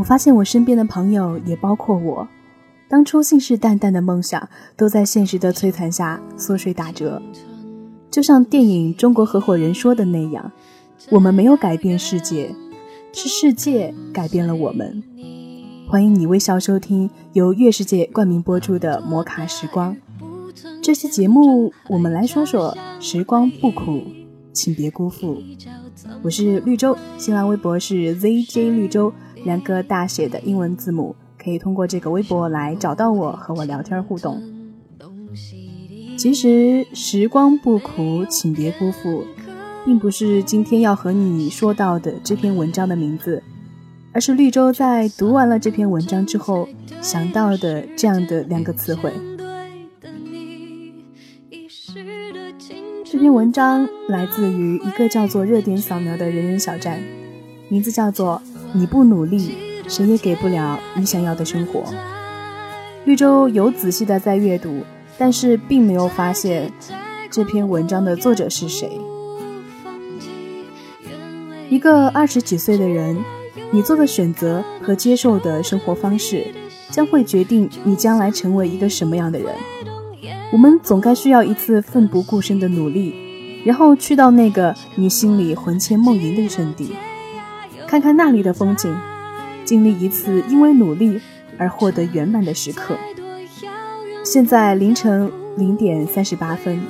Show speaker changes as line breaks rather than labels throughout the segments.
我发现我身边的朋友，也包括我，当初信誓旦旦的梦想，都在现实的摧残下缩水打折。就像电影《中国合伙人》说的那样，我们没有改变世界，是世界改变了我们。欢迎你微笑收听由月世界冠名播出的《摩卡时光》。这期节目，我们来说说时光不苦，请别辜负。我是绿洲，新浪微博是 ZJ 绿洲，两个大写的英文字母，可以通过这个微博来找到我，和我聊天互动。其实时光不苦，请别辜负，并不是今天要和你说到的这篇文章的名字，而是绿洲在读完了这篇文章之后想到的这样的两个词汇。这篇文章来自于一个叫做“热点扫描”的人人小站，名字叫做“你不努力，谁也给不了你想要的生活”。绿洲有仔细的在阅读，但是并没有发现这篇文章的作者是谁。一个二十几岁的人，你做的选择和接受的生活方式，将会决定你将来成为一个什么样的人。我们总该需要一次奋不顾身的努力，然后去到那个你心里魂牵梦萦的圣地，看看那里的风景，经历一次因为努力而获得圆满的时刻。现在凌晨零点三十八分，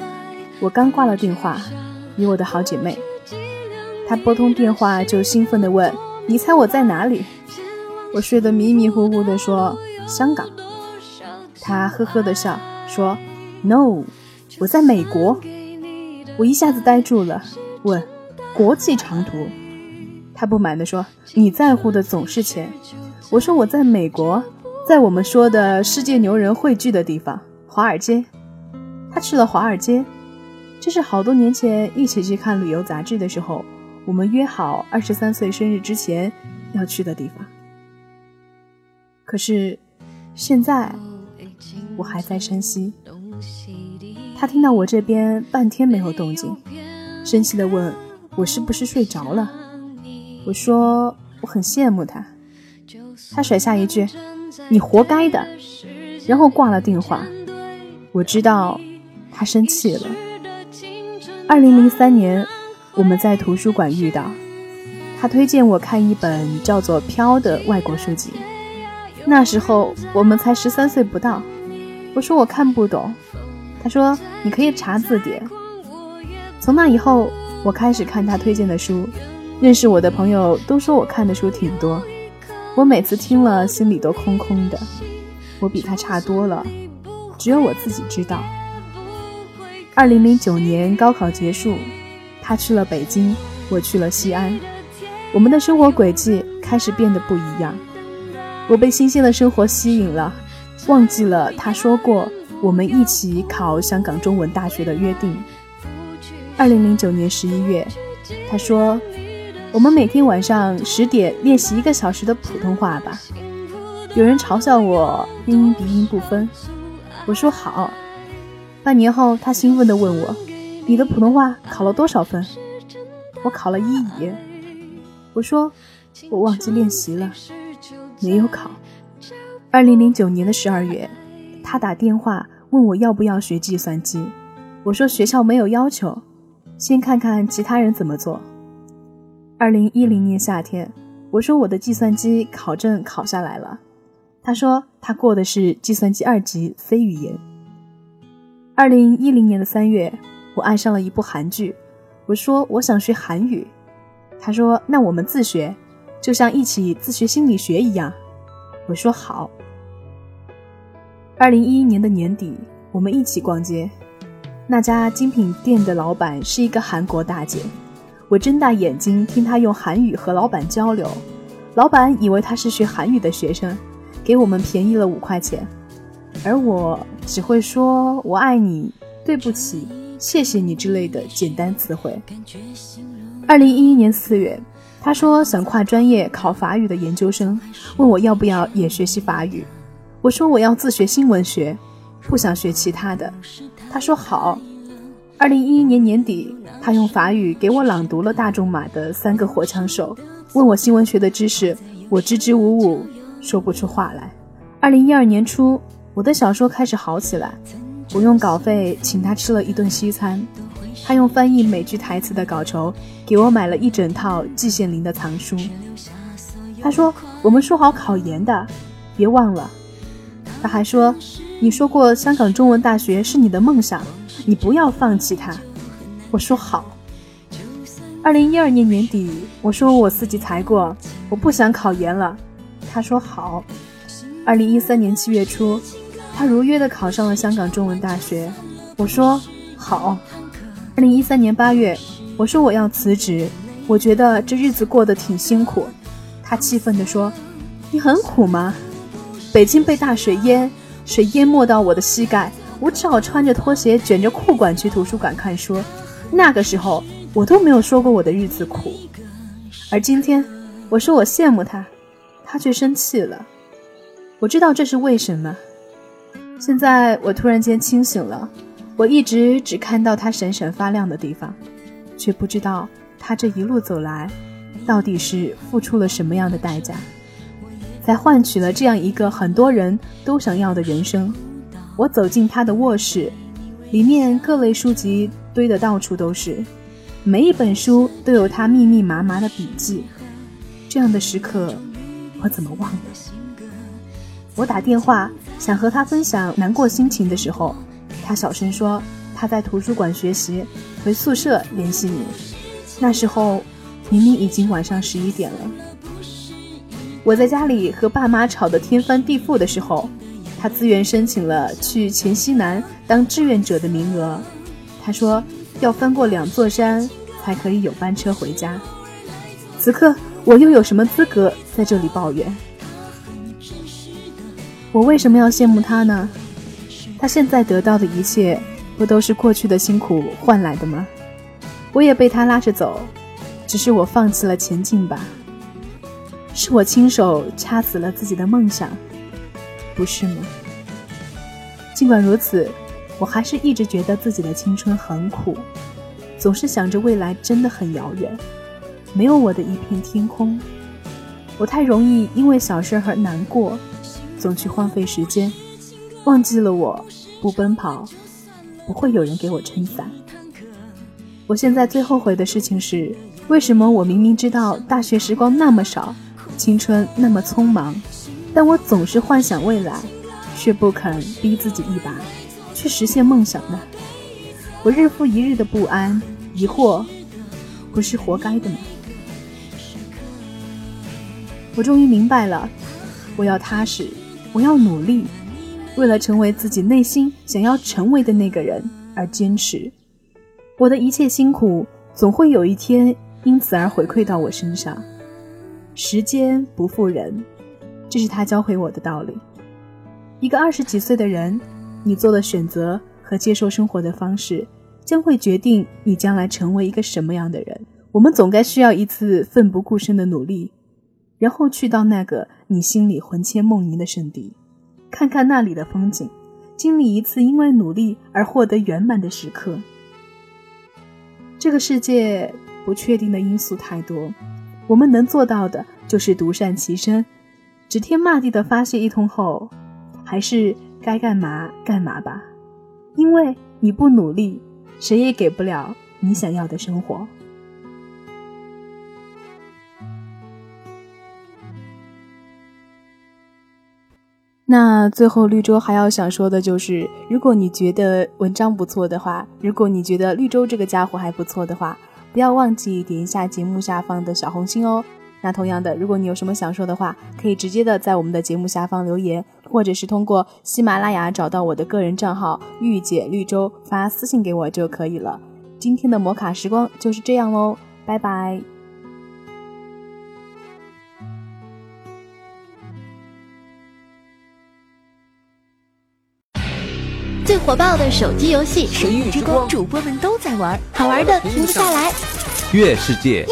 我刚挂了电话，与我的好姐妹，她拨通电话就兴奋地问：“你猜我在哪里？”我睡得迷迷糊糊地说：“香港。”她呵呵地笑说。No，我在美国。我一下子呆住了，问：“国际长途？”他不满地说：“你在乎的总是钱。”我说：“我在美国，在我们说的世界牛人汇聚的地方——华尔街。”他去了华尔街，这是好多年前一起去看旅游杂志的时候，我们约好二十三岁生日之前要去的地方。可是现在，我还在山西。他听到我这边半天没有动静，生气地问我是不是睡着了。我说我很羡慕他。他甩下一句：“你活该的。”然后挂了电话。我知道他生气了。二零零三年，我们在图书馆遇到，他推荐我看一本叫做《飘》的外国书籍。那时候我们才十三岁不到。我说我看不懂。他说：“你可以查字典。”从那以后，我开始看他推荐的书。认识我的朋友都说我看的书挺多。我每次听了，心里都空空的。我比他差多了，只有我自己知道。二零零九年高考结束，他去了北京，我去了西安。我们的生活轨迹开始变得不一样。我被新鲜的生活吸引了，忘记了他说过。我们一起考香港中文大学的约定。二零零九年十一月，他说：“我们每天晚上十点练习一个小时的普通话吧。”有人嘲笑我英音鼻音不分，我说好。半年后，他兴奋地问我：“你的普通话考了多少分？”我考了一乙。我说：“我忘记练习了，没有考。”二零零九年的十二月。他打电话问我要不要学计算机，我说学校没有要求，先看看其他人怎么做。二零一零年夏天，我说我的计算机考证考下来了，他说他过的是计算机二级 C 语言。二零一零年的三月，我爱上了一部韩剧，我说我想学韩语，他说那我们自学，就像一起自学心理学一样，我说好。二零一一年的年底，我们一起逛街，那家精品店的老板是一个韩国大姐，我睁大眼睛听他用韩语和老板交流，老板以为他是学韩语的学生，给我们便宜了五块钱，而我只会说“我爱你”“对不起”“谢谢你”之类的简单词汇。二零一一年四月，他说想跨专业考法语的研究生，问我要不要也学习法语。我说我要自学新闻学，不想学其他的。他说好。二零一一年年底，他用法语给我朗读了大仲马的《三个火枪手》，问我新闻学的知识，我支支吾吾说不出话来。二零一二年初，我的小说开始好起来，我用稿费请他吃了一顿西餐，他用翻译美剧台词的稿酬给我买了一整套季羡林的藏书。他说我们说好考研的，别忘了。他还说你说过香港中文大学是你的梦想。你不要放弃他，我说好。二零一二年年底，我说我四级才过，我不想考研了。他说好。二零一三年七月初，他如约的考上了香港中文大学。我说好。二零一三年八月，我说我要辞职，我觉得这日子过得挺辛苦。他气愤地说：“你很苦吗？北京被大水淹，水淹没到我的膝盖。”我只好穿着拖鞋，卷着裤管去图书馆看书。那个时候，我都没有说过我的日子苦。而今天，我说我羡慕他，他却生气了。我知道这是为什么。现在我突然间清醒了。我一直只看到他闪闪发亮的地方，却不知道他这一路走来，到底是付出了什么样的代价，才换取了这样一个很多人都想要的人生。我走进他的卧室，里面各类书籍堆得到处都是，每一本书都有他密密麻麻的笔记。这样的时刻，我怎么忘了？我打电话想和他分享难过心情的时候，他小声说他在图书馆学习，回宿舍联系你。那时候明明已经晚上十一点了。我在家里和爸妈吵得天翻地覆的时候。他自愿申请了去黔西南当志愿者的名额。他说要翻过两座山才可以有班车回家。此刻我又有什么资格在这里抱怨？我为什么要羡慕他呢？他现在得到的一切，不都是过去的辛苦换来的吗？我也被他拉着走，只是我放弃了前进吧。是我亲手掐死了自己的梦想。不是吗？尽管如此，我还是一直觉得自己的青春很苦，总是想着未来真的很遥远，没有我的一片天空。我太容易因为小事而难过，总去荒废时间，忘记了我不奔跑，不会有人给我撑伞。我现在最后悔的事情是，为什么我明明知道大学时光那么少，青春那么匆忙。但我总是幻想未来，却不肯逼自己一把，去实现梦想呢？我日复一日的不安、疑惑，不是活该的吗？我终于明白了，我要踏实，我要努力，为了成为自己内心想要成为的那个人而坚持。我的一切辛苦，总会有一天因此而回馈到我身上。时间不负人。这是他教会我的道理。一个二十几岁的人，你做的选择和接受生活的方式，将会决定你将来成为一个什么样的人。我们总该需要一次奋不顾身的努力，然后去到那个你心里魂牵梦萦的圣地，看看那里的风景，经历一次因为努力而获得圆满的时刻。这个世界不确定的因素太多，我们能做到的就是独善其身。指天骂地的发泄一通后，还是该干嘛干嘛吧，因为你不努力，谁也给不了你想要的生活。那最后绿洲还要想说的就是，如果你觉得文章不错的话，如果你觉得绿洲这个家伙还不错的话，不要忘记点一下节目下方的小红心哦。那同样的如果你有什么想说的话可以直接的在我们的节目下方留言或者是通过喜马拉雅找到我的个人账号御姐绿洲发私信给我就可以了。今天的摩卡时光就是这样喽拜拜。
最火爆的手机游戏
神域之光主播们都在玩
好玩的停不下来。
月世界